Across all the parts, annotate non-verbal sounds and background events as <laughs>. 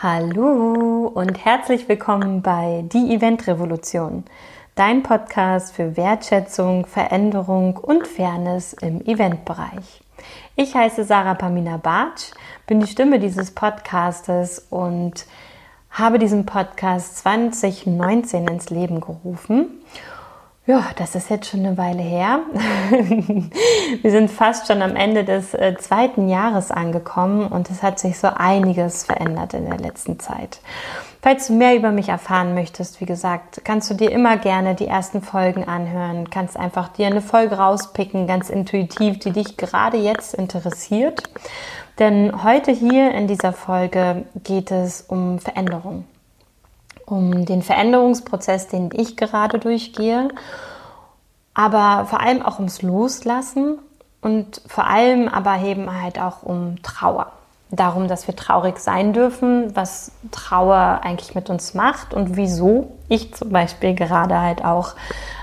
Hallo und herzlich willkommen bei Die Event Revolution, dein Podcast für Wertschätzung, Veränderung und Fairness im Eventbereich. Ich heiße Sarah Pamina Bartsch, bin die Stimme dieses Podcastes und habe diesen Podcast 2019 ins Leben gerufen ja, das ist jetzt schon eine Weile her. <laughs> Wir sind fast schon am Ende des äh, zweiten Jahres angekommen und es hat sich so einiges verändert in der letzten Zeit. Falls du mehr über mich erfahren möchtest, wie gesagt, kannst du dir immer gerne die ersten Folgen anhören, kannst einfach dir eine Folge rauspicken, ganz intuitiv, die dich gerade jetzt interessiert. Denn heute hier in dieser Folge geht es um Veränderung um den Veränderungsprozess, den ich gerade durchgehe, aber vor allem auch ums Loslassen und vor allem aber eben halt auch um Trauer. Darum, dass wir traurig sein dürfen, was Trauer eigentlich mit uns macht und wieso ich zum Beispiel gerade halt auch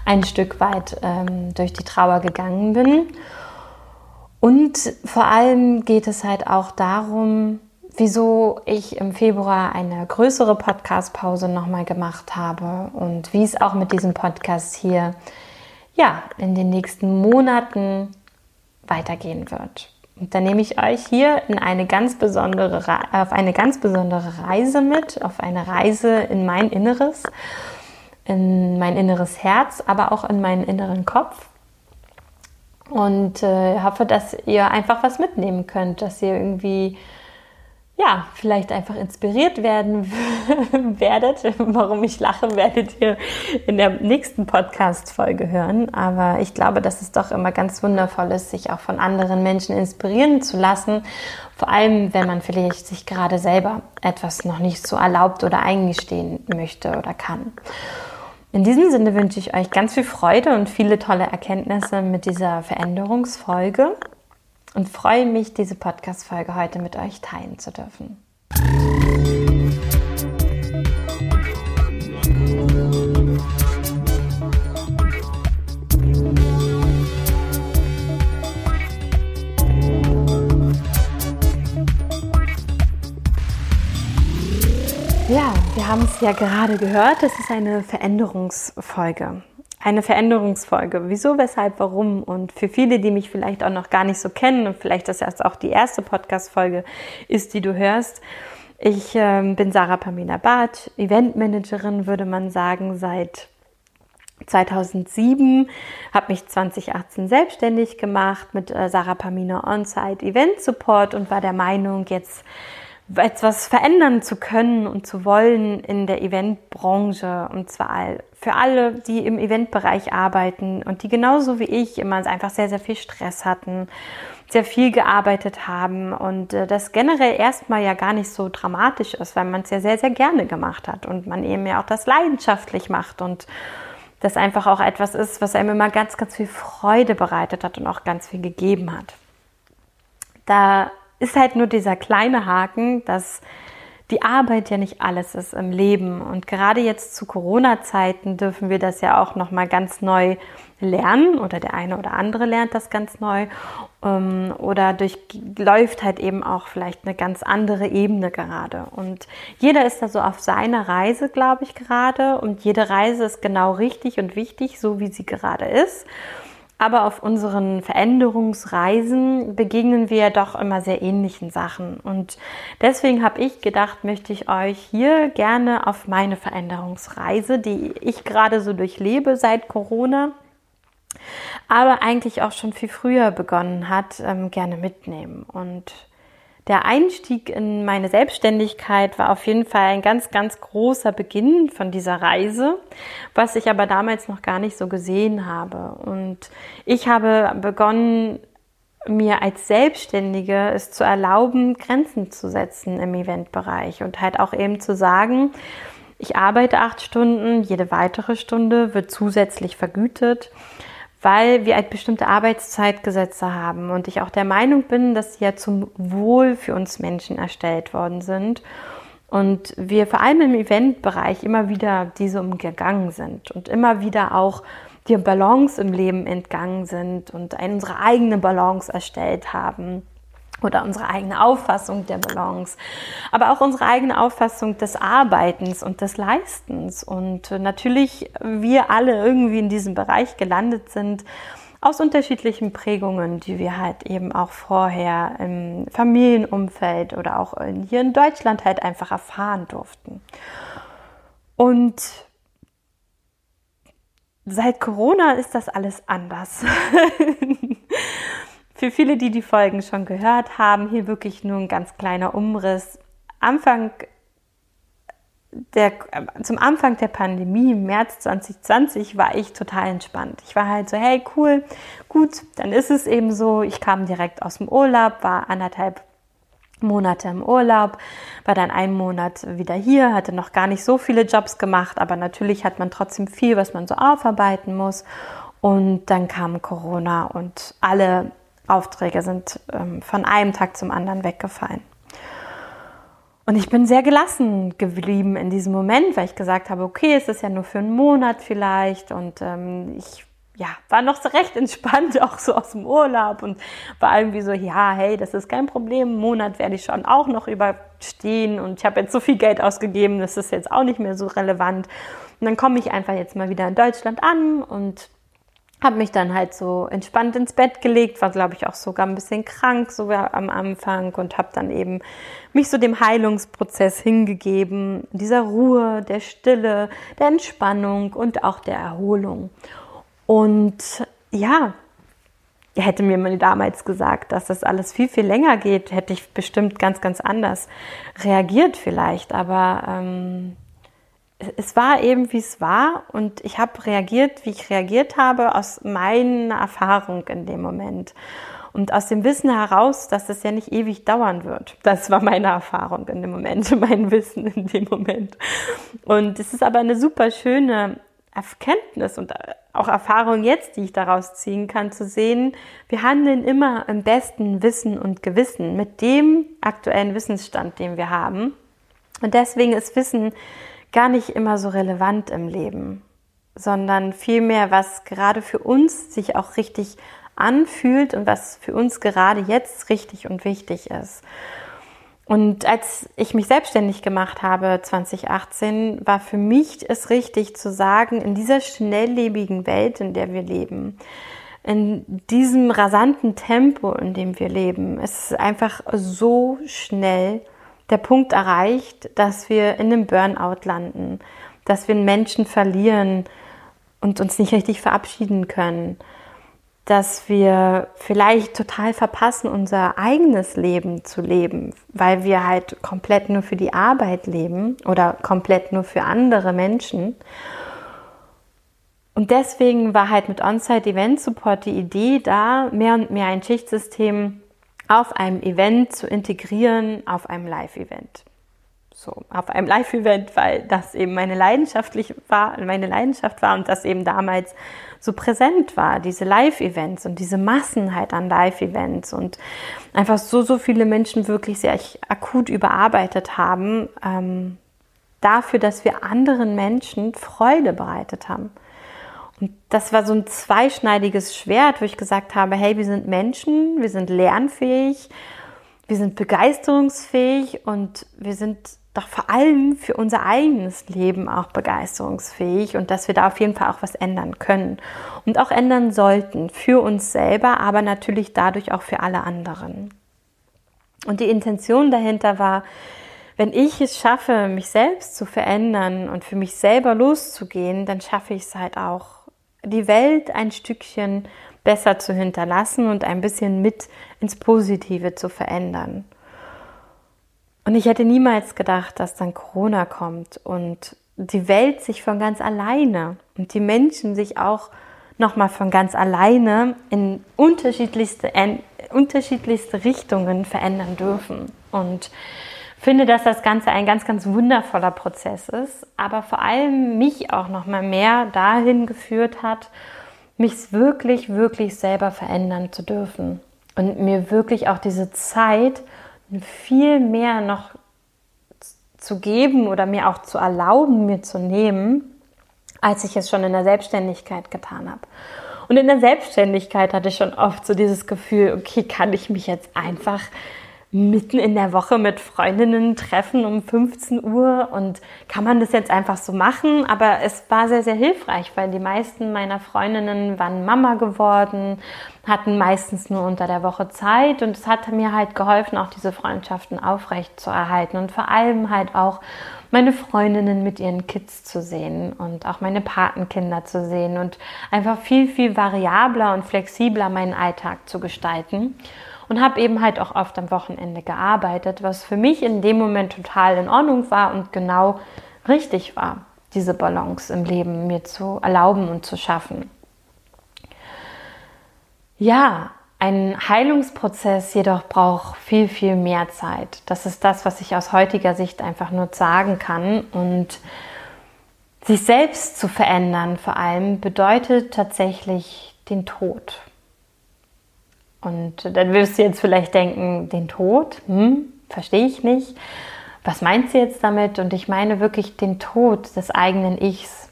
ein Stück weit ähm, durch die Trauer gegangen bin. Und vor allem geht es halt auch darum, wieso ich im Februar eine größere Podcast-Pause nochmal gemacht habe und wie es auch mit diesem Podcast hier ja in den nächsten Monaten weitergehen wird. Und da nehme ich euch hier in eine ganz besondere, auf eine ganz besondere Reise mit, auf eine Reise in mein Inneres, in mein inneres Herz, aber auch in meinen inneren Kopf. Und äh, hoffe, dass ihr einfach was mitnehmen könnt, dass ihr irgendwie ja, vielleicht einfach inspiriert werden <laughs> werdet. Warum ich lache, werdet ihr in der nächsten Podcast-Folge hören. Aber ich glaube, dass es doch immer ganz wundervoll ist, sich auch von anderen Menschen inspirieren zu lassen. Vor allem, wenn man vielleicht sich gerade selber etwas noch nicht so erlaubt oder eingestehen möchte oder kann. In diesem Sinne wünsche ich euch ganz viel Freude und viele tolle Erkenntnisse mit dieser Veränderungsfolge und freue mich, diese Podcast-Folge heute mit euch teilen zu dürfen. Ja, wir haben es ja gerade gehört, es ist eine Veränderungsfolge eine Veränderungsfolge. Wieso, weshalb, warum? Und für viele, die mich vielleicht auch noch gar nicht so kennen und vielleicht das erst auch die erste Podcast-Folge ist, die du hörst. Ich äh, bin Sarah Pamina Barth, Eventmanagerin, würde man sagen, seit 2007, habe mich 2018 selbstständig gemacht mit äh, Sarah Pamina On-Site Event Support und war der Meinung, jetzt etwas verändern zu können und zu wollen in der Eventbranche und zwar für alle, die im Eventbereich arbeiten und die genauso wie ich immer einfach sehr, sehr viel Stress hatten, sehr viel gearbeitet haben und äh, das generell erstmal ja gar nicht so dramatisch ist, weil man es ja sehr, sehr gerne gemacht hat und man eben ja auch das leidenschaftlich macht und das einfach auch etwas ist, was einem immer ganz, ganz viel Freude bereitet hat und auch ganz viel gegeben hat. Da ist halt nur dieser kleine Haken, dass die Arbeit ja nicht alles ist im Leben. Und gerade jetzt zu Corona-Zeiten dürfen wir das ja auch noch mal ganz neu lernen. Oder der eine oder andere lernt das ganz neu. Ähm, oder durchläuft halt eben auch vielleicht eine ganz andere Ebene gerade. Und jeder ist da so auf seiner Reise, glaube ich gerade. Und jede Reise ist genau richtig und wichtig, so wie sie gerade ist. Aber auf unseren Veränderungsreisen begegnen wir doch immer sehr ähnlichen Sachen. Und deswegen habe ich gedacht, möchte ich euch hier gerne auf meine Veränderungsreise, die ich gerade so durchlebe seit Corona, aber eigentlich auch schon viel früher begonnen hat, ähm, gerne mitnehmen. Und der Einstieg in meine Selbstständigkeit war auf jeden Fall ein ganz, ganz großer Beginn von dieser Reise, was ich aber damals noch gar nicht so gesehen habe. Und ich habe begonnen, mir als Selbstständige es zu erlauben, Grenzen zu setzen im Eventbereich und halt auch eben zu sagen, ich arbeite acht Stunden, jede weitere Stunde wird zusätzlich vergütet weil wir halt bestimmte Arbeitszeitgesetze haben und ich auch der Meinung bin, dass sie ja zum Wohl für uns Menschen erstellt worden sind und wir vor allem im Eventbereich immer wieder diese umgegangen sind und immer wieder auch die Balance im Leben entgangen sind und unsere eigene Balance erstellt haben oder unsere eigene Auffassung der Balance, aber auch unsere eigene Auffassung des Arbeitens und des Leistens. Und natürlich wir alle irgendwie in diesem Bereich gelandet sind, aus unterschiedlichen Prägungen, die wir halt eben auch vorher im Familienumfeld oder auch hier in Deutschland halt einfach erfahren durften. Und seit Corona ist das alles anders. <laughs> Für viele, die die Folgen schon gehört haben, hier wirklich nur ein ganz kleiner Umriss. Anfang der, zum Anfang der Pandemie, im März 2020, war ich total entspannt. Ich war halt so, hey, cool, gut, dann ist es eben so. Ich kam direkt aus dem Urlaub, war anderthalb Monate im Urlaub, war dann einen Monat wieder hier, hatte noch gar nicht so viele Jobs gemacht, aber natürlich hat man trotzdem viel, was man so aufarbeiten muss. Und dann kam Corona und alle Aufträge sind ähm, von einem Tag zum anderen weggefallen. Und ich bin sehr gelassen geblieben in diesem Moment, weil ich gesagt habe, okay, es ist ja nur für einen Monat vielleicht. Und ähm, ich ja, war noch so recht entspannt, <laughs> auch so aus dem Urlaub und war irgendwie so, ja, hey, das ist kein Problem, einen Monat werde ich schon auch noch überstehen und ich habe jetzt so viel Geld ausgegeben, das ist jetzt auch nicht mehr so relevant. Und dann komme ich einfach jetzt mal wieder in Deutschland an und habe mich dann halt so entspannt ins Bett gelegt, war glaube ich auch sogar ein bisschen krank sogar am Anfang und habe dann eben mich so dem Heilungsprozess hingegeben, dieser Ruhe, der Stille, der Entspannung und auch der Erholung. Und ja, hätte mir man damals gesagt, dass das alles viel, viel länger geht, hätte ich bestimmt ganz, ganz anders reagiert vielleicht. Aber ähm, es war eben, wie es war und ich habe reagiert, wie ich reagiert habe, aus meiner Erfahrung in dem Moment. Und aus dem Wissen heraus, dass es ja nicht ewig dauern wird. Das war meine Erfahrung in dem Moment, <laughs> mein Wissen in dem Moment. Und es ist aber eine super schöne Erkenntnis und auch Erfahrung jetzt, die ich daraus ziehen kann, zu sehen, wir handeln immer im besten Wissen und Gewissen mit dem aktuellen Wissensstand, den wir haben. Und deswegen ist Wissen gar nicht immer so relevant im Leben, sondern vielmehr, was gerade für uns sich auch richtig anfühlt und was für uns gerade jetzt richtig und wichtig ist. Und als ich mich selbstständig gemacht habe 2018, war für mich es richtig zu sagen, in dieser schnelllebigen Welt, in der wir leben, in diesem rasanten Tempo, in dem wir leben, es ist einfach so schnell der Punkt erreicht, dass wir in einem Burnout landen, dass wir einen Menschen verlieren und uns nicht richtig verabschieden können, dass wir vielleicht total verpassen, unser eigenes Leben zu leben, weil wir halt komplett nur für die Arbeit leben oder komplett nur für andere Menschen. Und deswegen war halt mit On-Site Event Support die Idee da, mehr und mehr ein Schichtsystem auf einem Event zu integrieren, auf einem Live-Event. So, auf einem Live-Event, weil das eben meine leidenschaftlich war, meine Leidenschaft war und das eben damals so präsent war, diese Live-Events und diese Massenheit an Live-Events und einfach so, so viele Menschen wirklich sehr akut überarbeitet haben, ähm, dafür, dass wir anderen Menschen Freude bereitet haben. Und das war so ein zweischneidiges Schwert, wo ich gesagt habe, hey, wir sind Menschen, wir sind lernfähig, wir sind begeisterungsfähig und wir sind doch vor allem für unser eigenes Leben auch begeisterungsfähig und dass wir da auf jeden Fall auch was ändern können und auch ändern sollten für uns selber, aber natürlich dadurch auch für alle anderen. Und die Intention dahinter war, wenn ich es schaffe, mich selbst zu verändern und für mich selber loszugehen, dann schaffe ich es halt auch die Welt ein Stückchen besser zu hinterlassen und ein bisschen mit ins Positive zu verändern. Und ich hätte niemals gedacht, dass dann Corona kommt und die Welt sich von ganz alleine und die Menschen sich auch nochmal von ganz alleine in unterschiedlichste, in unterschiedlichste Richtungen verändern dürfen. Und finde, dass das Ganze ein ganz, ganz wundervoller Prozess ist, aber vor allem mich auch noch mal mehr dahin geführt hat, mich wirklich, wirklich selber verändern zu dürfen und mir wirklich auch diese Zeit viel mehr noch zu geben oder mir auch zu erlauben, mir zu nehmen, als ich es schon in der Selbstständigkeit getan habe. Und in der Selbstständigkeit hatte ich schon oft so dieses Gefühl, okay, kann ich mich jetzt einfach mitten in der Woche mit Freundinnen treffen um 15 Uhr. Und kann man das jetzt einfach so machen. Aber es war sehr, sehr hilfreich, weil die meisten meiner Freundinnen waren Mama geworden, hatten meistens nur unter der Woche Zeit. Und es hat mir halt geholfen, auch diese Freundschaften aufrecht zu erhalten und vor allem halt auch meine Freundinnen mit ihren Kids zu sehen und auch meine Patenkinder zu sehen und einfach viel, viel variabler und flexibler meinen Alltag zu gestalten und habe eben halt auch oft am Wochenende gearbeitet, was für mich in dem Moment total in Ordnung war und genau richtig war, diese Balance im Leben mir zu erlauben und zu schaffen. Ja, ein Heilungsprozess jedoch braucht viel, viel mehr Zeit. Das ist das, was ich aus heutiger Sicht einfach nur sagen kann. Und sich selbst zu verändern vor allem bedeutet tatsächlich den Tod. Und dann wirst du jetzt vielleicht denken, den Tod, hm, verstehe ich nicht. Was meinst du jetzt damit? Und ich meine wirklich den Tod des eigenen Ichs.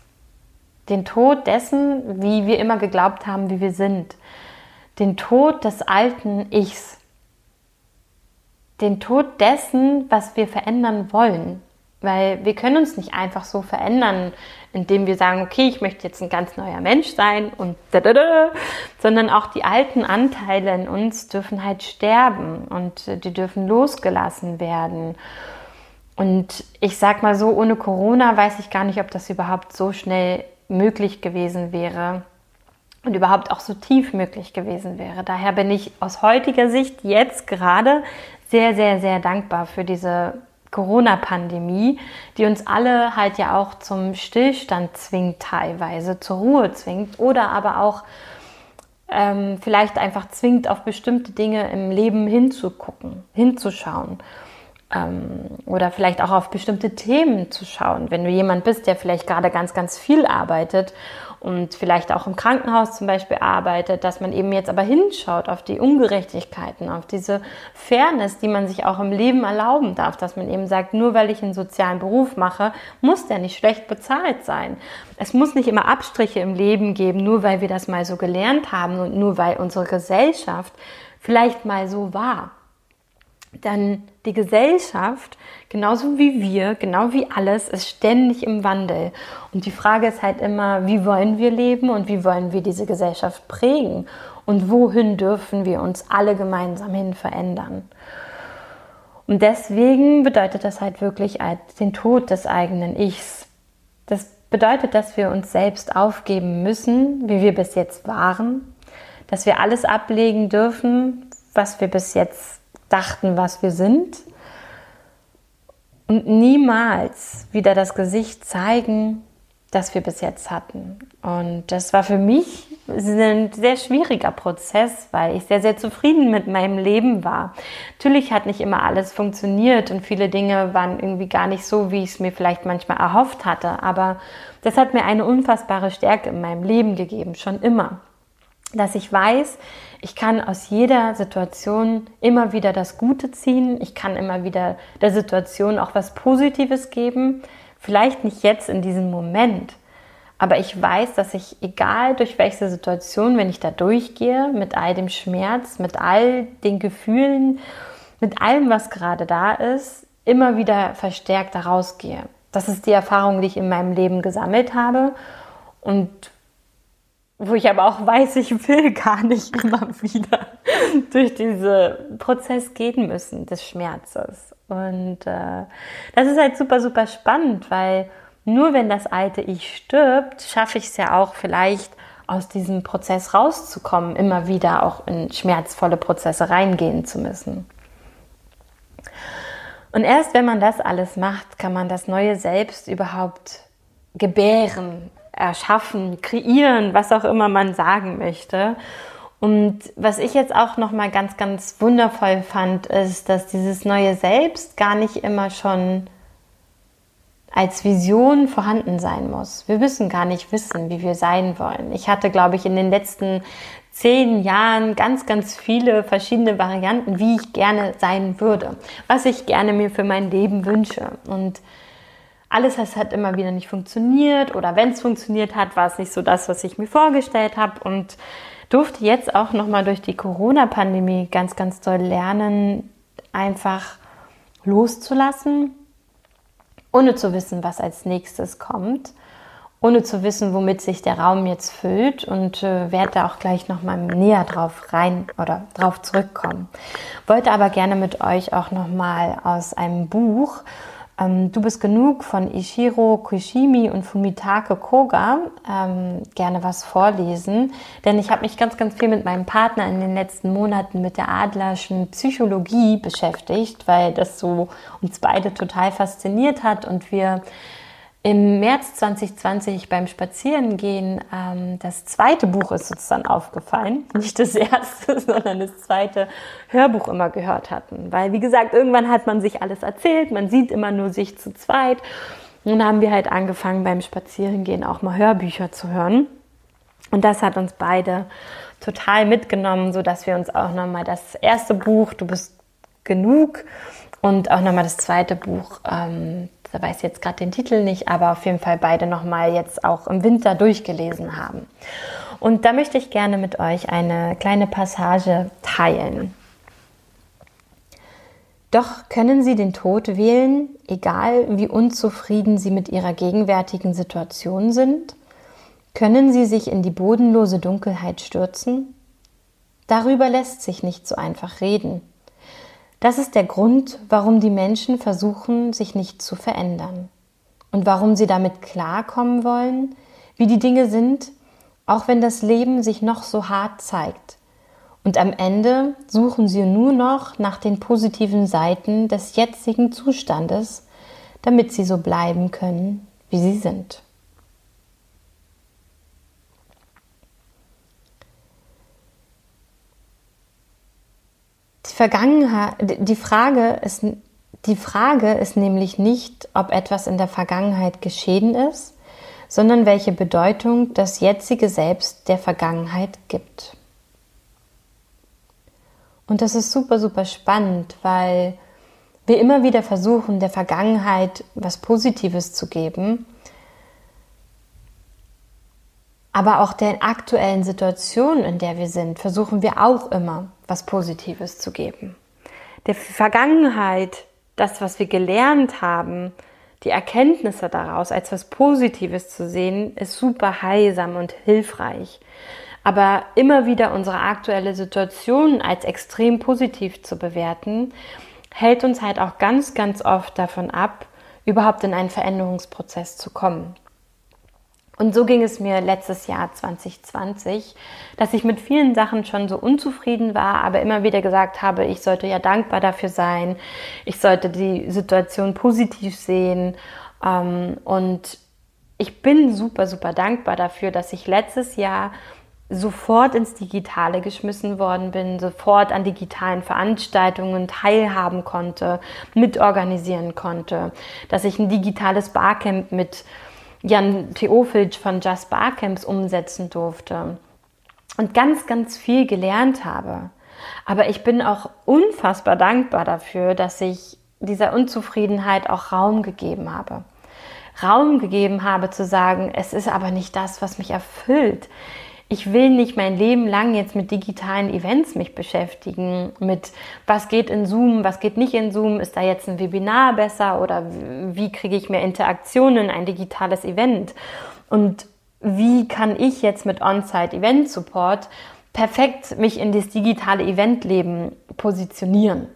Den Tod dessen, wie wir immer geglaubt haben, wie wir sind. Den Tod des alten Ichs. Den Tod dessen, was wir verändern wollen. Weil wir können uns nicht einfach so verändern, indem wir sagen, okay, ich möchte jetzt ein ganz neuer Mensch sein und da, da, da, sondern auch die alten Anteile in uns dürfen halt sterben und die dürfen losgelassen werden. Und ich sag mal so, ohne Corona weiß ich gar nicht, ob das überhaupt so schnell möglich gewesen wäre und überhaupt auch so tief möglich gewesen wäre. Daher bin ich aus heutiger Sicht jetzt gerade sehr, sehr, sehr dankbar für diese Corona-Pandemie, die uns alle halt ja auch zum Stillstand zwingt teilweise, zur Ruhe zwingt oder aber auch ähm, vielleicht einfach zwingt, auf bestimmte Dinge im Leben hinzugucken, hinzuschauen ähm, oder vielleicht auch auf bestimmte Themen zu schauen. Wenn du jemand bist, der vielleicht gerade ganz, ganz viel arbeitet und vielleicht auch im Krankenhaus zum Beispiel arbeitet, dass man eben jetzt aber hinschaut auf die Ungerechtigkeiten, auf diese Fairness, die man sich auch im Leben erlauben darf, dass man eben sagt, nur weil ich einen sozialen Beruf mache, muss der nicht schlecht bezahlt sein. Es muss nicht immer Abstriche im Leben geben, nur weil wir das mal so gelernt haben und nur weil unsere Gesellschaft vielleicht mal so war dann die Gesellschaft, genauso wie wir, genau wie alles, ist ständig im Wandel. Und die Frage ist halt immer, wie wollen wir leben und wie wollen wir diese Gesellschaft prägen und wohin dürfen wir uns alle gemeinsam hin verändern. Und deswegen bedeutet das halt wirklich den Tod des eigenen Ichs. Das bedeutet, dass wir uns selbst aufgeben müssen, wie wir bis jetzt waren, dass wir alles ablegen dürfen, was wir bis jetzt dachten, was wir sind und niemals wieder das Gesicht zeigen, das wir bis jetzt hatten. Und das war für mich ein sehr schwieriger Prozess, weil ich sehr, sehr zufrieden mit meinem Leben war. Natürlich hat nicht immer alles funktioniert und viele Dinge waren irgendwie gar nicht so, wie ich es mir vielleicht manchmal erhofft hatte. Aber das hat mir eine unfassbare Stärke in meinem Leben gegeben, schon immer. Dass ich weiß, ich kann aus jeder Situation immer wieder das Gute ziehen. Ich kann immer wieder der Situation auch was Positives geben. Vielleicht nicht jetzt in diesem Moment, aber ich weiß, dass ich, egal durch welche Situation, wenn ich da durchgehe, mit all dem Schmerz, mit all den Gefühlen, mit allem, was gerade da ist, immer wieder verstärkt daraus gehe. Das ist die Erfahrung, die ich in meinem Leben gesammelt habe und wo ich aber auch weiß, ich will gar nicht <laughs> immer wieder durch diesen Prozess gehen müssen des Schmerzes. Und äh, das ist halt super, super spannend, weil nur wenn das alte Ich stirbt, schaffe ich es ja auch vielleicht aus diesem Prozess rauszukommen, immer wieder auch in schmerzvolle Prozesse reingehen zu müssen. Und erst wenn man das alles macht, kann man das neue Selbst überhaupt gebären, erschaffen, kreieren, was auch immer man sagen möchte. Und was ich jetzt auch noch mal ganz ganz wundervoll fand, ist, dass dieses neue Selbst gar nicht immer schon als Vision vorhanden sein muss. Wir müssen gar nicht wissen, wie wir sein wollen. Ich hatte, glaube ich, in den letzten zehn Jahren ganz, ganz viele verschiedene Varianten, wie ich gerne sein würde, was ich gerne mir für mein Leben wünsche. Und alles hat immer wieder nicht funktioniert oder wenn es funktioniert hat, war es nicht so das, was ich mir vorgestellt habe und durfte jetzt auch noch mal durch die Corona-Pandemie ganz, ganz doll lernen, einfach loszulassen, ohne zu wissen, was als nächstes kommt, ohne zu wissen, womit sich der Raum jetzt füllt und äh, werde da auch gleich noch mal näher drauf rein oder drauf zurückkommen. Wollte aber gerne mit euch auch noch mal aus einem Buch ähm, du bist genug von Ishiro Kushimi und Fumitake Koga. Ähm, gerne was vorlesen, denn ich habe mich ganz, ganz viel mit meinem Partner in den letzten Monaten mit der adlerschen Psychologie beschäftigt, weil das so uns beide total fasziniert hat. Und wir im März 2020 beim Spazierengehen ähm, das zweite Buch ist sozusagen aufgefallen. <laughs> Nicht das erste, <laughs> sondern das zweite Hörbuch immer gehört hatten. Weil, wie gesagt, irgendwann hat man sich alles erzählt, man sieht immer nur sich zu zweit. Dann haben wir halt angefangen beim Spazierengehen auch mal Hörbücher zu hören. Und das hat uns beide total mitgenommen, so dass wir uns auch nochmal das erste Buch, Du bist genug, und auch nochmal das zweite Buch ähm, da weiß ich jetzt gerade den Titel nicht, aber auf jeden Fall beide nochmal jetzt auch im Winter durchgelesen haben. Und da möchte ich gerne mit euch eine kleine Passage teilen. Doch können Sie den Tod wählen, egal wie unzufrieden Sie mit Ihrer gegenwärtigen Situation sind? Können Sie sich in die bodenlose Dunkelheit stürzen? Darüber lässt sich nicht so einfach reden. Das ist der Grund, warum die Menschen versuchen, sich nicht zu verändern und warum sie damit klarkommen wollen, wie die Dinge sind, auch wenn das Leben sich noch so hart zeigt. Und am Ende suchen sie nur noch nach den positiven Seiten des jetzigen Zustandes, damit sie so bleiben können, wie sie sind. Die Vergangenheit, die Frage ist, die Frage ist nämlich nicht, ob etwas in der Vergangenheit geschehen ist, sondern welche Bedeutung das jetzige Selbst der Vergangenheit gibt. Und das ist super, super spannend, weil wir immer wieder versuchen, der Vergangenheit was Positives zu geben aber auch der aktuellen Situation, in der wir sind, versuchen wir auch immer was Positives zu geben. Der Vergangenheit, das, was wir gelernt haben, die Erkenntnisse daraus als was Positives zu sehen, ist super heilsam und hilfreich. Aber immer wieder unsere aktuelle Situation als extrem positiv zu bewerten, hält uns halt auch ganz, ganz oft davon ab, überhaupt in einen Veränderungsprozess zu kommen. Und so ging es mir letztes Jahr 2020, dass ich mit vielen Sachen schon so unzufrieden war, aber immer wieder gesagt habe, ich sollte ja dankbar dafür sein, ich sollte die Situation positiv sehen. Ähm, und ich bin super, super dankbar dafür, dass ich letztes Jahr sofort ins Digitale geschmissen worden bin, sofort an digitalen Veranstaltungen teilhaben konnte, mitorganisieren konnte, dass ich ein digitales Barcamp mit Jan Theophilsch von Just Barcamps umsetzen durfte und ganz, ganz viel gelernt habe. Aber ich bin auch unfassbar dankbar dafür, dass ich dieser Unzufriedenheit auch Raum gegeben habe. Raum gegeben habe zu sagen, es ist aber nicht das, was mich erfüllt ich will nicht mein Leben lang jetzt mit digitalen Events mich beschäftigen, mit was geht in Zoom, was geht nicht in Zoom, ist da jetzt ein Webinar besser oder wie kriege ich mehr Interaktionen in ein digitales Event und wie kann ich jetzt mit On-Site Event Support perfekt mich in das digitale Eventleben positionieren.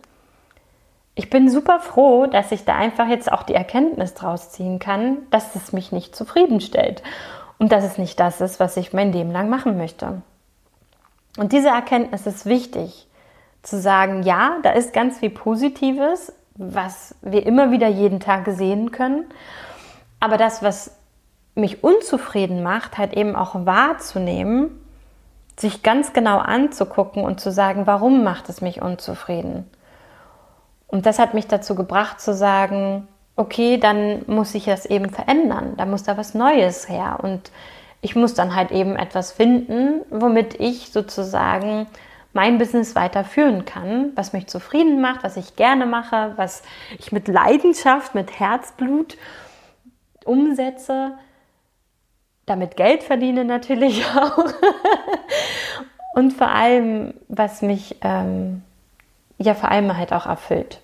Ich bin super froh, dass ich da einfach jetzt auch die Erkenntnis draus ziehen kann, dass es mich nicht zufriedenstellt und dass es nicht das ist, was ich mein Leben lang machen möchte. Und diese Erkenntnis ist wichtig, zu sagen, ja, da ist ganz viel Positives, was wir immer wieder jeden Tag sehen können, aber das, was mich unzufrieden macht, halt eben auch wahrzunehmen, sich ganz genau anzugucken und zu sagen, warum macht es mich unzufrieden? Und das hat mich dazu gebracht zu sagen, okay, dann muss ich das eben verändern, da muss da was Neues her und ich muss dann halt eben etwas finden, womit ich sozusagen mein Business weiterführen kann, was mich zufrieden macht, was ich gerne mache, was ich mit Leidenschaft, mit Herzblut umsetze, damit Geld verdiene natürlich <laughs> auch. und vor allem, was mich ähm, ja vor allem halt auch erfüllt.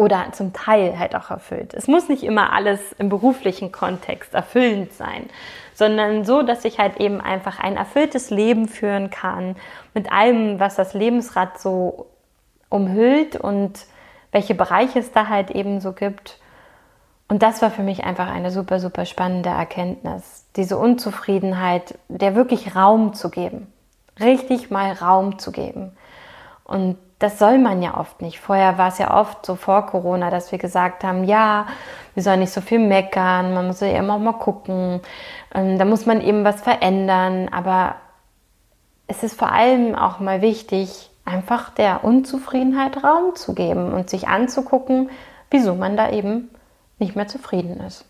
Oder zum Teil halt auch erfüllt. Es muss nicht immer alles im beruflichen Kontext erfüllend sein, sondern so, dass ich halt eben einfach ein erfülltes Leben führen kann mit allem, was das Lebensrad so umhüllt und welche Bereiche es da halt eben so gibt. Und das war für mich einfach eine super, super spannende Erkenntnis. Diese Unzufriedenheit, der wirklich Raum zu geben. Richtig mal Raum zu geben. Und das soll man ja oft nicht. Vorher war es ja oft so vor Corona, dass wir gesagt haben, ja, wir sollen nicht so viel meckern, man muss ja immer mal gucken, ähm, da muss man eben was verändern. Aber es ist vor allem auch mal wichtig, einfach der Unzufriedenheit Raum zu geben und sich anzugucken, wieso man da eben nicht mehr zufrieden ist.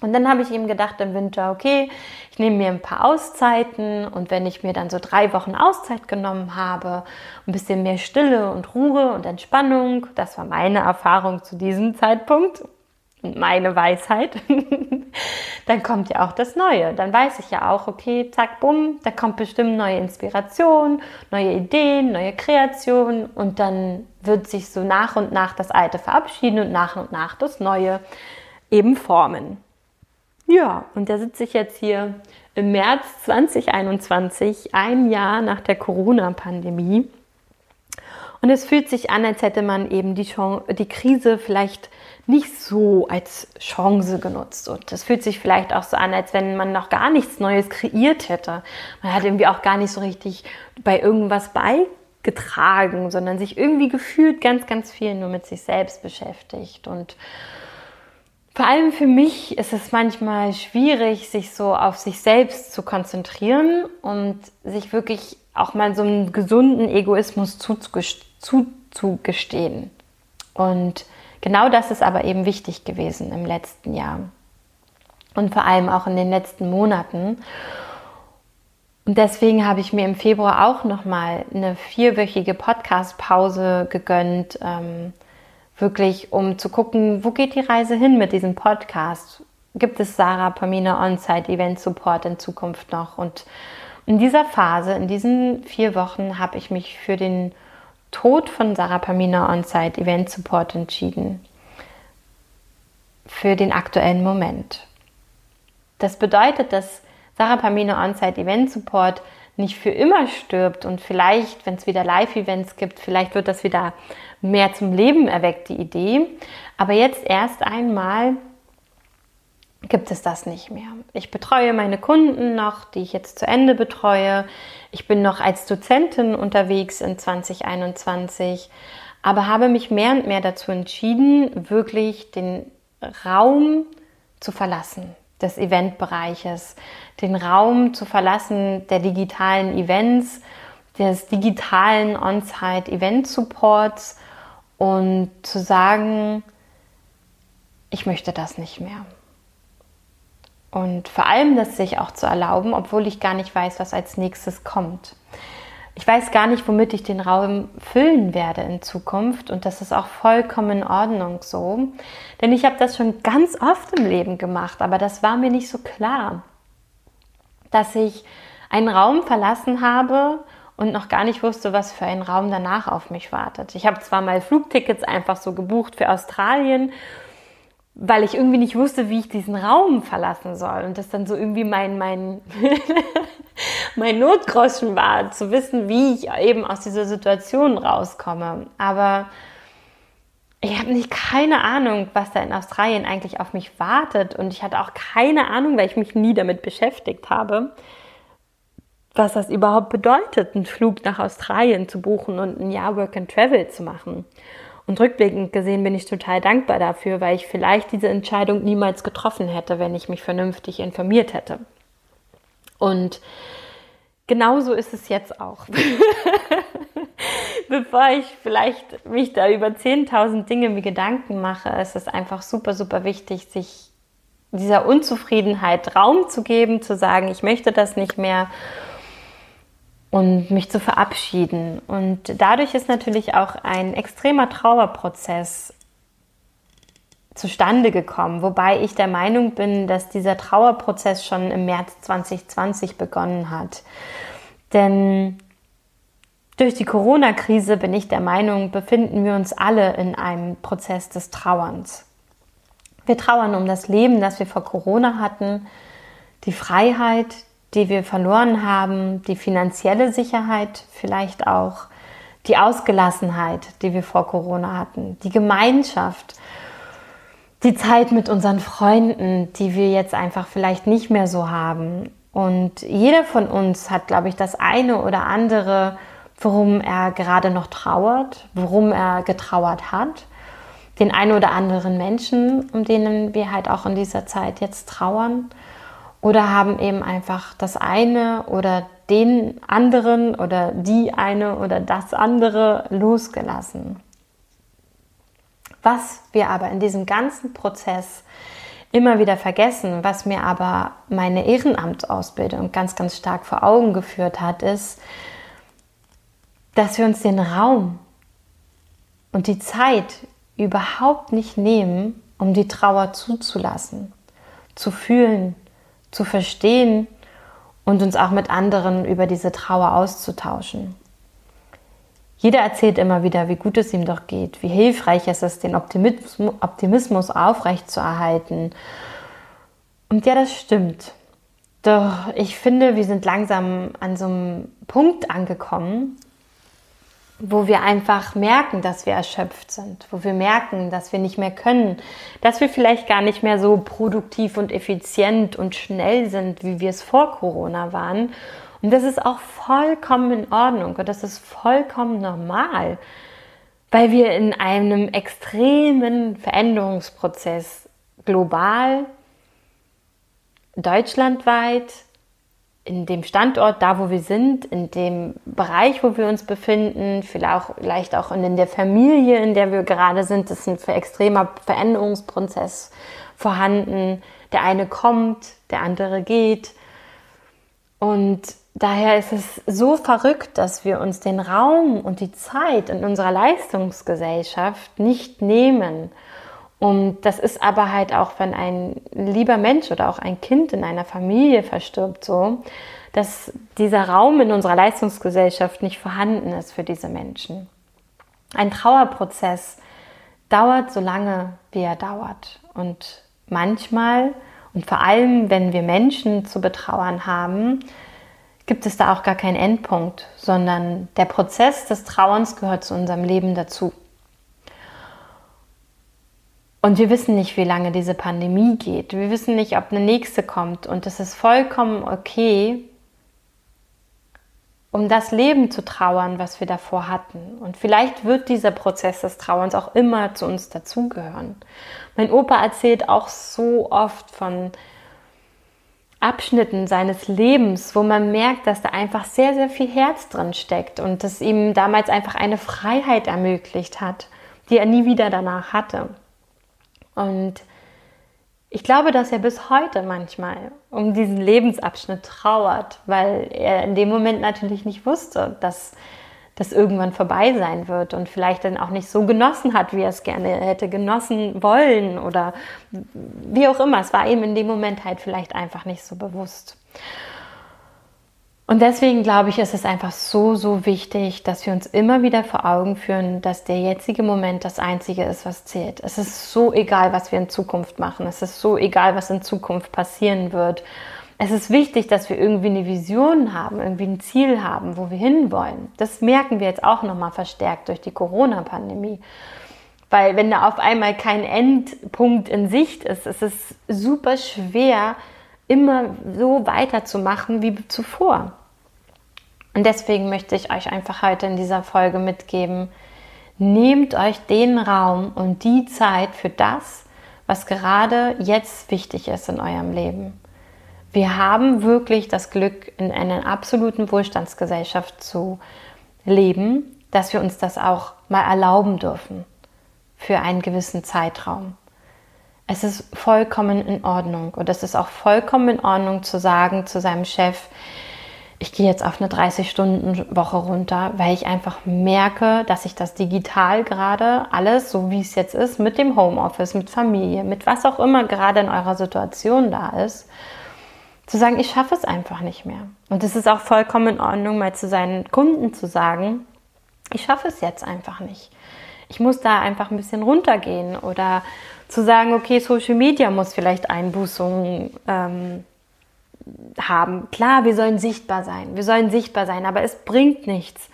Und dann habe ich eben gedacht im Winter, okay, ich nehme mir ein paar Auszeiten und wenn ich mir dann so drei Wochen Auszeit genommen habe, ein bisschen mehr Stille und Ruhe und Entspannung, das war meine Erfahrung zu diesem Zeitpunkt und meine Weisheit, <laughs> dann kommt ja auch das Neue. Dann weiß ich ja auch, okay, zack, bumm, da kommt bestimmt neue Inspiration, neue Ideen, neue Kreation und dann wird sich so nach und nach das Alte verabschieden und nach und nach das Neue eben formen. Ja, und da sitze ich jetzt hier im März 2021, ein Jahr nach der Corona-Pandemie. Und es fühlt sich an, als hätte man eben die, Chance, die Krise vielleicht nicht so als Chance genutzt. Und es fühlt sich vielleicht auch so an, als wenn man noch gar nichts Neues kreiert hätte. Man hat irgendwie auch gar nicht so richtig bei irgendwas beigetragen, sondern sich irgendwie gefühlt ganz, ganz viel nur mit sich selbst beschäftigt. Und vor allem für mich ist es manchmal schwierig, sich so auf sich selbst zu konzentrieren und sich wirklich auch mal so einen gesunden Egoismus zuzugestehen. Und genau das ist aber eben wichtig gewesen im letzten Jahr und vor allem auch in den letzten Monaten. Und deswegen habe ich mir im Februar auch noch mal eine vierwöchige Podcast-Pause gegönnt. Ähm, wirklich um zu gucken, wo geht die Reise hin mit diesem Podcast? Gibt es Sarah Pamina On-Site Event Support in Zukunft noch? Und in dieser Phase, in diesen vier Wochen, habe ich mich für den Tod von Sarah Pamina On-Site Event Support entschieden. Für den aktuellen Moment. Das bedeutet, dass Sarah Pamina On-Site Event Support nicht für immer stirbt und vielleicht, wenn es wieder Live-Events gibt, vielleicht wird das wieder mehr zum Leben erweckt, die Idee. Aber jetzt erst einmal gibt es das nicht mehr. Ich betreue meine Kunden noch, die ich jetzt zu Ende betreue. Ich bin noch als Dozentin unterwegs in 2021, aber habe mich mehr und mehr dazu entschieden, wirklich den Raum zu verlassen des Eventbereiches, den Raum zu verlassen der digitalen Events, des digitalen On-Site-Event-Supports und zu sagen, ich möchte das nicht mehr. Und vor allem das sich auch zu erlauben, obwohl ich gar nicht weiß, was als nächstes kommt. Ich weiß gar nicht, womit ich den Raum füllen werde in Zukunft und das ist auch vollkommen in Ordnung so. Denn ich habe das schon ganz oft im Leben gemacht, aber das war mir nicht so klar, dass ich einen Raum verlassen habe und noch gar nicht wusste, was für ein Raum danach auf mich wartet. Ich habe zwar mal Flugtickets einfach so gebucht für Australien, weil ich irgendwie nicht wusste, wie ich diesen Raum verlassen soll und das dann so irgendwie mein mein <laughs> mein Notgroschen war, zu wissen, wie ich eben aus dieser Situation rauskomme. Aber ich habe nicht keine Ahnung, was da in Australien eigentlich auf mich wartet und ich hatte auch keine Ahnung, weil ich mich nie damit beschäftigt habe was das überhaupt bedeutet, einen Flug nach Australien zu buchen und ein Jahr Work and Travel zu machen. Und rückblickend gesehen bin ich total dankbar dafür, weil ich vielleicht diese Entscheidung niemals getroffen hätte, wenn ich mich vernünftig informiert hätte. Und genauso ist es jetzt auch. <laughs> Bevor ich vielleicht mich da über 10.000 Dinge wie Gedanken mache, ist es einfach super, super wichtig, sich dieser Unzufriedenheit Raum zu geben, zu sagen, ich möchte das nicht mehr und mich zu verabschieden. Und dadurch ist natürlich auch ein extremer Trauerprozess zustande gekommen, wobei ich der Meinung bin, dass dieser Trauerprozess schon im März 2020 begonnen hat. Denn durch die Corona-Krise bin ich der Meinung, befinden wir uns alle in einem Prozess des Trauerns. Wir trauern um das Leben, das wir vor Corona hatten, die Freiheit, die wir verloren haben, die finanzielle Sicherheit vielleicht auch, die Ausgelassenheit, die wir vor Corona hatten, die Gemeinschaft, die Zeit mit unseren Freunden, die wir jetzt einfach vielleicht nicht mehr so haben. Und jeder von uns hat, glaube ich, das eine oder andere, worum er gerade noch trauert, worum er getrauert hat. Den einen oder anderen Menschen, um denen wir halt auch in dieser Zeit jetzt trauern. Oder haben eben einfach das eine oder den anderen oder die eine oder das andere losgelassen. Was wir aber in diesem ganzen Prozess immer wieder vergessen, was mir aber meine Ehrenamtsausbildung ganz, ganz stark vor Augen geführt hat, ist, dass wir uns den Raum und die Zeit überhaupt nicht nehmen, um die Trauer zuzulassen, zu fühlen, zu verstehen und uns auch mit anderen über diese Trauer auszutauschen. Jeder erzählt immer wieder, wie gut es ihm doch geht, wie hilfreich es ist, den Optimismus aufrechtzuerhalten. Und ja, das stimmt. Doch ich finde, wir sind langsam an so einem Punkt angekommen, wo wir einfach merken, dass wir erschöpft sind, wo wir merken, dass wir nicht mehr können, dass wir vielleicht gar nicht mehr so produktiv und effizient und schnell sind, wie wir es vor Corona waren. Und das ist auch vollkommen in Ordnung und das ist vollkommen normal, weil wir in einem extremen Veränderungsprozess global, deutschlandweit, in dem Standort, da wo wir sind, in dem Bereich, wo wir uns befinden, vielleicht auch in der Familie, in der wir gerade sind, ist ein extremer Veränderungsprozess vorhanden. Der eine kommt, der andere geht. Und daher ist es so verrückt, dass wir uns den Raum und die Zeit in unserer Leistungsgesellschaft nicht nehmen, und das ist aber halt auch, wenn ein lieber Mensch oder auch ein Kind in einer Familie verstirbt, so, dass dieser Raum in unserer Leistungsgesellschaft nicht vorhanden ist für diese Menschen. Ein Trauerprozess dauert so lange, wie er dauert. Und manchmal und vor allem, wenn wir Menschen zu betrauern haben, gibt es da auch gar keinen Endpunkt, sondern der Prozess des Trauerns gehört zu unserem Leben dazu. Und wir wissen nicht, wie lange diese Pandemie geht. Wir wissen nicht, ob eine nächste kommt. Und es ist vollkommen okay, um das Leben zu trauern, was wir davor hatten. Und vielleicht wird dieser Prozess des Trauerns auch immer zu uns dazugehören. Mein Opa erzählt auch so oft von Abschnitten seines Lebens, wo man merkt, dass da einfach sehr, sehr viel Herz drin steckt und das ihm damals einfach eine Freiheit ermöglicht hat, die er nie wieder danach hatte. Und ich glaube, dass er bis heute manchmal um diesen Lebensabschnitt trauert, weil er in dem Moment natürlich nicht wusste, dass das irgendwann vorbei sein wird und vielleicht dann auch nicht so genossen hat, wie er es gerne hätte genossen wollen oder wie auch immer. Es war ihm in dem Moment halt vielleicht einfach nicht so bewusst. Und deswegen glaube ich, ist es einfach so, so wichtig, dass wir uns immer wieder vor Augen führen, dass der jetzige Moment das Einzige ist, was zählt. Es ist so egal, was wir in Zukunft machen. Es ist so egal, was in Zukunft passieren wird. Es ist wichtig, dass wir irgendwie eine Vision haben, irgendwie ein Ziel haben, wo wir hinwollen. Das merken wir jetzt auch nochmal verstärkt durch die Corona-Pandemie. Weil wenn da auf einmal kein Endpunkt in Sicht ist, ist es super schwer, immer so weiterzumachen wie zuvor. Und deswegen möchte ich euch einfach heute in dieser Folge mitgeben, nehmt euch den Raum und die Zeit für das, was gerade jetzt wichtig ist in eurem Leben. Wir haben wirklich das Glück, in einer absoluten Wohlstandsgesellschaft zu leben, dass wir uns das auch mal erlauben dürfen für einen gewissen Zeitraum. Es ist vollkommen in Ordnung und es ist auch vollkommen in Ordnung zu sagen zu seinem Chef, ich gehe jetzt auf eine 30-Stunden-Woche runter, weil ich einfach merke, dass ich das digital gerade alles, so wie es jetzt ist, mit dem Homeoffice, mit Familie, mit was auch immer gerade in eurer Situation da ist, zu sagen, ich schaffe es einfach nicht mehr. Und es ist auch vollkommen in Ordnung, mal zu seinen Kunden zu sagen, ich schaffe es jetzt einfach nicht. Ich muss da einfach ein bisschen runtergehen oder zu sagen, okay, Social Media muss vielleicht Einbußungen ähm, haben. Klar, wir sollen sichtbar sein, wir sollen sichtbar sein, aber es bringt nichts,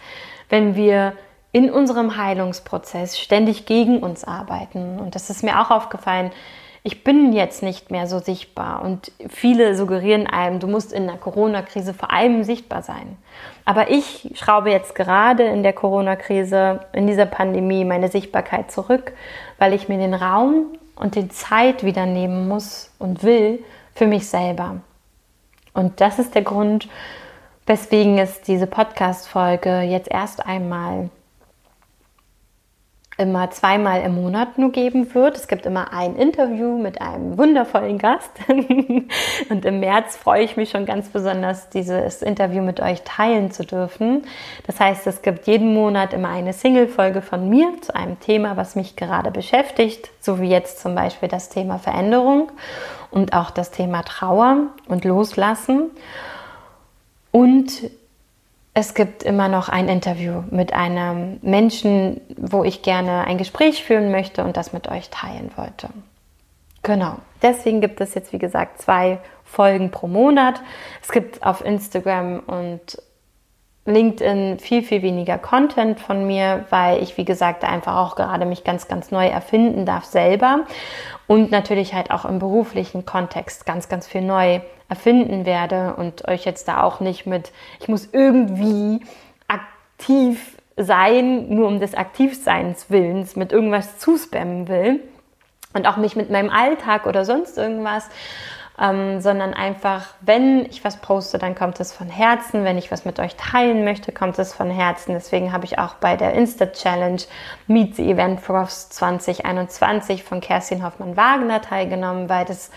wenn wir in unserem Heilungsprozess ständig gegen uns arbeiten. Und das ist mir auch aufgefallen. Ich bin jetzt nicht mehr so sichtbar und viele suggerieren einem, du musst in der Corona-Krise vor allem sichtbar sein. Aber ich schraube jetzt gerade in der Corona-Krise, in dieser Pandemie meine Sichtbarkeit zurück, weil ich mir den Raum und die Zeit wieder nehmen muss und will für mich selber. Und das ist der Grund, weswegen es diese Podcast-Folge jetzt erst einmal immer zweimal im Monat nur geben wird. Es gibt immer ein Interview mit einem wundervollen Gast. <laughs> und im März freue ich mich schon ganz besonders, dieses Interview mit euch teilen zu dürfen. Das heißt, es gibt jeden Monat immer eine Single-Folge von mir zu einem Thema, was mich gerade beschäftigt, so wie jetzt zum Beispiel das Thema Veränderung und auch das Thema Trauer und Loslassen. Und es gibt immer noch ein Interview mit einem Menschen, wo ich gerne ein Gespräch führen möchte und das mit euch teilen wollte. Genau. Deswegen gibt es jetzt, wie gesagt, zwei Folgen pro Monat. Es gibt auf Instagram und LinkedIn viel, viel weniger Content von mir, weil ich, wie gesagt, einfach auch gerade mich ganz, ganz neu erfinden darf selber und natürlich halt auch im beruflichen Kontext ganz, ganz viel neu erfinden werde und euch jetzt da auch nicht mit, ich muss irgendwie aktiv sein, nur um des Aktivseins Willens mit irgendwas zuspammen will und auch mich mit meinem Alltag oder sonst irgendwas ähm, sondern einfach, wenn ich was poste, dann kommt es von Herzen. Wenn ich was mit euch teilen möchte, kommt es von Herzen. Deswegen habe ich auch bei der Insta-Challenge Meet the Event Profs 2021 von Kerstin Hoffmann-Wagner teilgenommen, weil das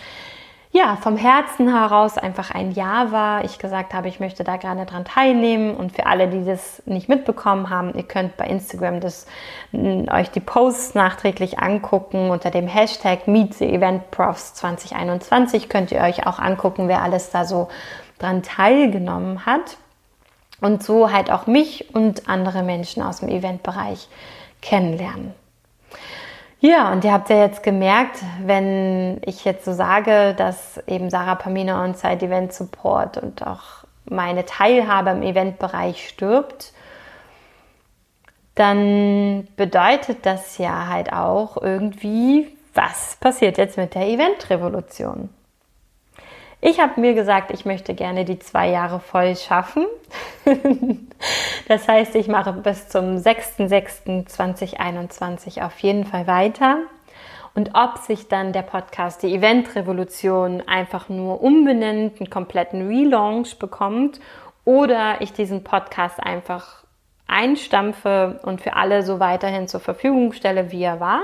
ja, vom Herzen heraus einfach ein Ja war. Ich gesagt habe, ich möchte da gerne dran teilnehmen. Und für alle, die das nicht mitbekommen haben, ihr könnt bei Instagram das, euch die Posts nachträglich angucken. Unter dem Hashtag Meet the Event Profs 2021 könnt ihr euch auch angucken, wer alles da so dran teilgenommen hat. Und so halt auch mich und andere Menschen aus dem Eventbereich kennenlernen. Ja, und ihr habt ja jetzt gemerkt, wenn ich jetzt so sage, dass eben Sarah Pamina On-Site Event Support und auch meine Teilhabe im Eventbereich stirbt, dann bedeutet das ja halt auch irgendwie, was passiert jetzt mit der Eventrevolution? Ich habe mir gesagt, ich möchte gerne die zwei Jahre voll schaffen. <laughs> das heißt, ich mache bis zum 6.6.2021 auf jeden Fall weiter. Und ob sich dann der Podcast die Eventrevolution einfach nur umbenennt, einen kompletten Relaunch bekommt oder ich diesen Podcast einfach einstampfe und für alle so weiterhin zur Verfügung stelle, wie er war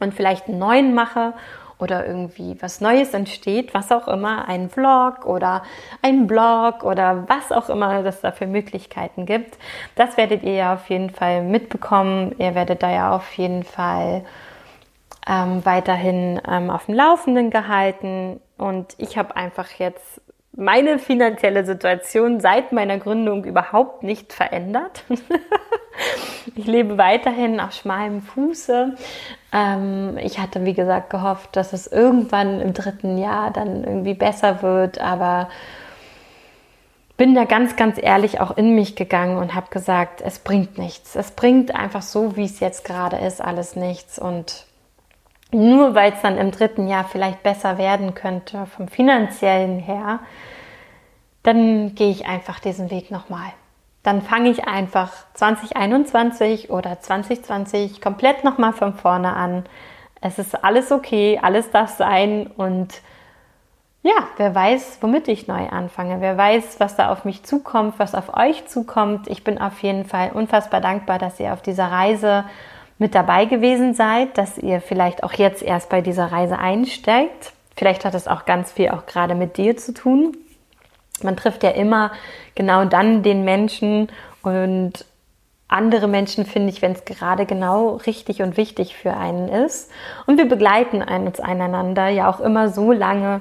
und vielleicht einen neuen mache oder irgendwie was Neues entsteht, was auch immer, ein Vlog oder ein Blog oder was auch immer das da für Möglichkeiten gibt. Das werdet ihr ja auf jeden Fall mitbekommen. Ihr werdet da ja auf jeden Fall ähm, weiterhin ähm, auf dem Laufenden gehalten. Und ich habe einfach jetzt meine finanzielle Situation seit meiner Gründung überhaupt nicht verändert. <laughs> ich lebe weiterhin auf schmalem Fuße. Ähm, ich hatte, wie gesagt, gehofft, dass es irgendwann im dritten Jahr dann irgendwie besser wird, aber bin da ganz, ganz ehrlich auch in mich gegangen und habe gesagt, es bringt nichts. Es bringt einfach so, wie es jetzt gerade ist, alles nichts. Und nur weil es dann im dritten Jahr vielleicht besser werden könnte, vom finanziellen her, dann gehe ich einfach diesen Weg nochmal dann fange ich einfach 2021 oder 2020 komplett nochmal von vorne an. Es ist alles okay, alles darf sein und ja, wer weiß, womit ich neu anfange, wer weiß, was da auf mich zukommt, was auf euch zukommt. Ich bin auf jeden Fall unfassbar dankbar, dass ihr auf dieser Reise mit dabei gewesen seid, dass ihr vielleicht auch jetzt erst bei dieser Reise einsteigt. Vielleicht hat es auch ganz viel auch gerade mit dir zu tun. Man trifft ja immer genau dann den Menschen und andere Menschen finde ich, wenn es gerade genau richtig und wichtig für einen ist. Und wir begleiten uns einander ja auch immer so lange,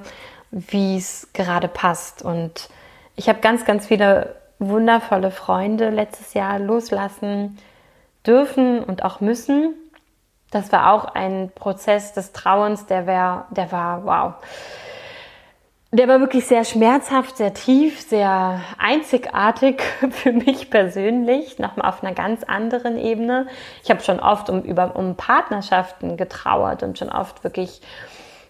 wie es gerade passt. Und ich habe ganz, ganz viele wundervolle Freunde letztes Jahr loslassen dürfen und auch müssen. Das war auch ein Prozess des Trauens, der, wär, der war wow der war wirklich sehr schmerzhaft, sehr tief, sehr einzigartig <laughs> für mich persönlich, nochmal auf einer ganz anderen Ebene. Ich habe schon oft um, über, um Partnerschaften getrauert und schon oft wirklich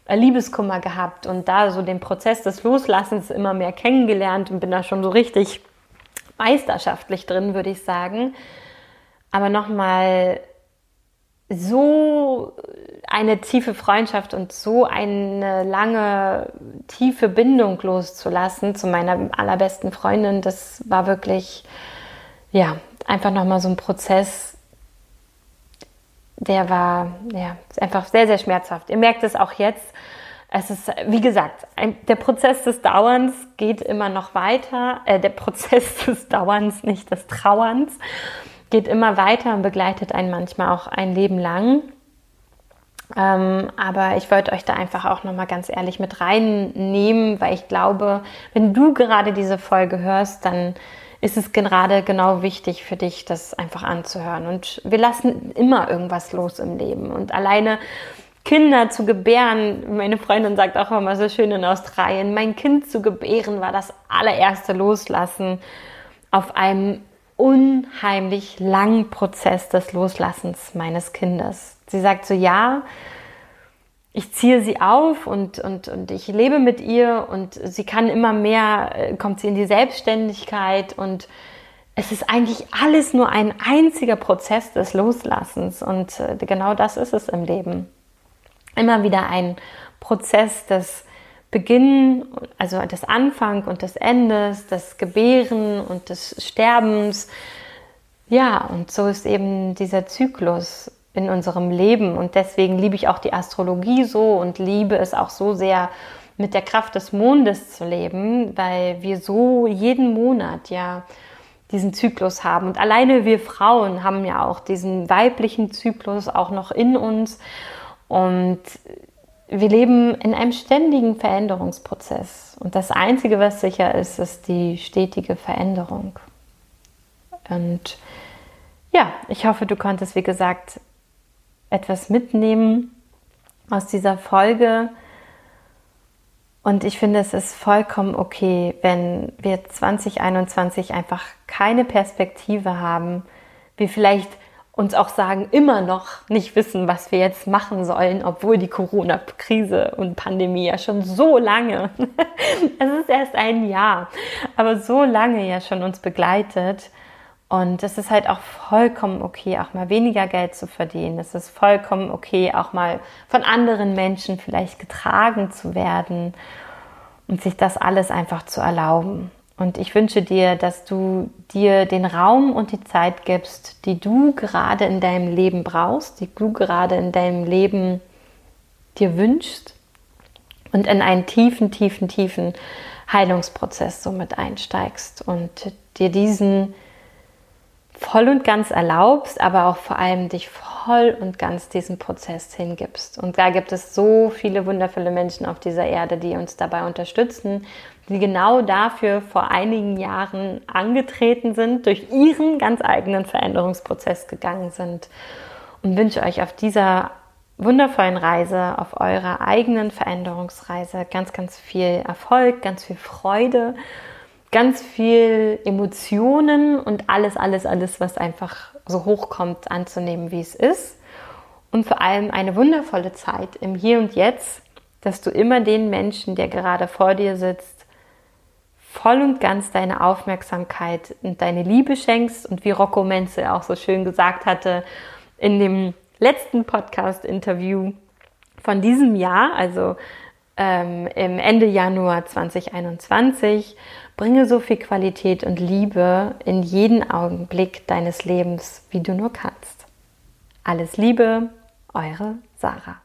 äh, Liebeskummer gehabt und da so den Prozess des Loslassens immer mehr kennengelernt und bin da schon so richtig meisterschaftlich drin, würde ich sagen. Aber nochmal so eine tiefe Freundschaft und so eine lange, tiefe Bindung loszulassen zu meiner allerbesten Freundin, das war wirklich, ja, einfach nochmal so ein Prozess, der war, ja, einfach sehr, sehr schmerzhaft. Ihr merkt es auch jetzt. Es ist, wie gesagt, ein, der Prozess des Dauerns geht immer noch weiter. Äh, der Prozess <laughs> des Dauerns, nicht des Trauerns geht immer weiter und begleitet einen manchmal auch ein Leben lang. Ähm, aber ich wollte euch da einfach auch nochmal ganz ehrlich mit reinnehmen, weil ich glaube, wenn du gerade diese Folge hörst, dann ist es gerade genau wichtig für dich, das einfach anzuhören. Und wir lassen immer irgendwas los im Leben. Und alleine Kinder zu gebären, meine Freundin sagt auch immer so schön in Australien, mein Kind zu gebären war das allererste Loslassen auf einem unheimlich langen Prozess des Loslassens meines Kindes. Sie sagt so, ja, ich ziehe sie auf und, und, und ich lebe mit ihr und sie kann immer mehr, äh, kommt sie in die Selbstständigkeit und es ist eigentlich alles nur ein einziger Prozess des Loslassens und äh, genau das ist es im Leben. Immer wieder ein Prozess des Beginn, also des Anfang und des Endes, des Gebären und des Sterbens. Ja, und so ist eben dieser Zyklus in unserem Leben. Und deswegen liebe ich auch die Astrologie so und liebe es auch so sehr, mit der Kraft des Mondes zu leben, weil wir so jeden Monat ja diesen Zyklus haben. Und alleine wir Frauen haben ja auch diesen weiblichen Zyklus auch noch in uns. Und wir leben in einem ständigen Veränderungsprozess. Und das Einzige, was sicher ist, ist die stetige Veränderung. Und ja, ich hoffe, du konntest, wie gesagt, etwas mitnehmen aus dieser Folge. Und ich finde, es ist vollkommen okay, wenn wir 2021 einfach keine Perspektive haben, wir vielleicht uns auch sagen, immer noch nicht wissen, was wir jetzt machen sollen, obwohl die Corona-Krise und Pandemie ja schon so lange, <laughs> es ist erst ein Jahr, aber so lange ja schon uns begleitet. Und es ist halt auch vollkommen okay, auch mal weniger Geld zu verdienen. Es ist vollkommen okay, auch mal von anderen Menschen vielleicht getragen zu werden und sich das alles einfach zu erlauben. Und ich wünsche dir, dass du dir den Raum und die Zeit gibst, die du gerade in deinem Leben brauchst, die du gerade in deinem Leben dir wünschst und in einen tiefen, tiefen, tiefen Heilungsprozess somit einsteigst und dir diesen voll und ganz erlaubst, aber auch vor allem dich voll und ganz diesem Prozess hingibst. Und da gibt es so viele wundervolle Menschen auf dieser Erde, die uns dabei unterstützen, die genau dafür vor einigen Jahren angetreten sind, durch ihren ganz eigenen Veränderungsprozess gegangen sind. Und wünsche euch auf dieser wundervollen Reise, auf eurer eigenen Veränderungsreise ganz, ganz viel Erfolg, ganz viel Freude ganz viel Emotionen und alles, alles, alles, was einfach so hochkommt, anzunehmen, wie es ist. Und vor allem eine wundervolle Zeit im Hier und Jetzt, dass du immer den Menschen, der gerade vor dir sitzt, voll und ganz deine Aufmerksamkeit und deine Liebe schenkst. Und wie Rocco Menzel auch so schön gesagt hatte in dem letzten Podcast-Interview von diesem Jahr, also ähm, im Ende Januar 2021, Bringe so viel Qualität und Liebe in jeden Augenblick deines Lebens, wie du nur kannst. Alles Liebe, eure Sarah.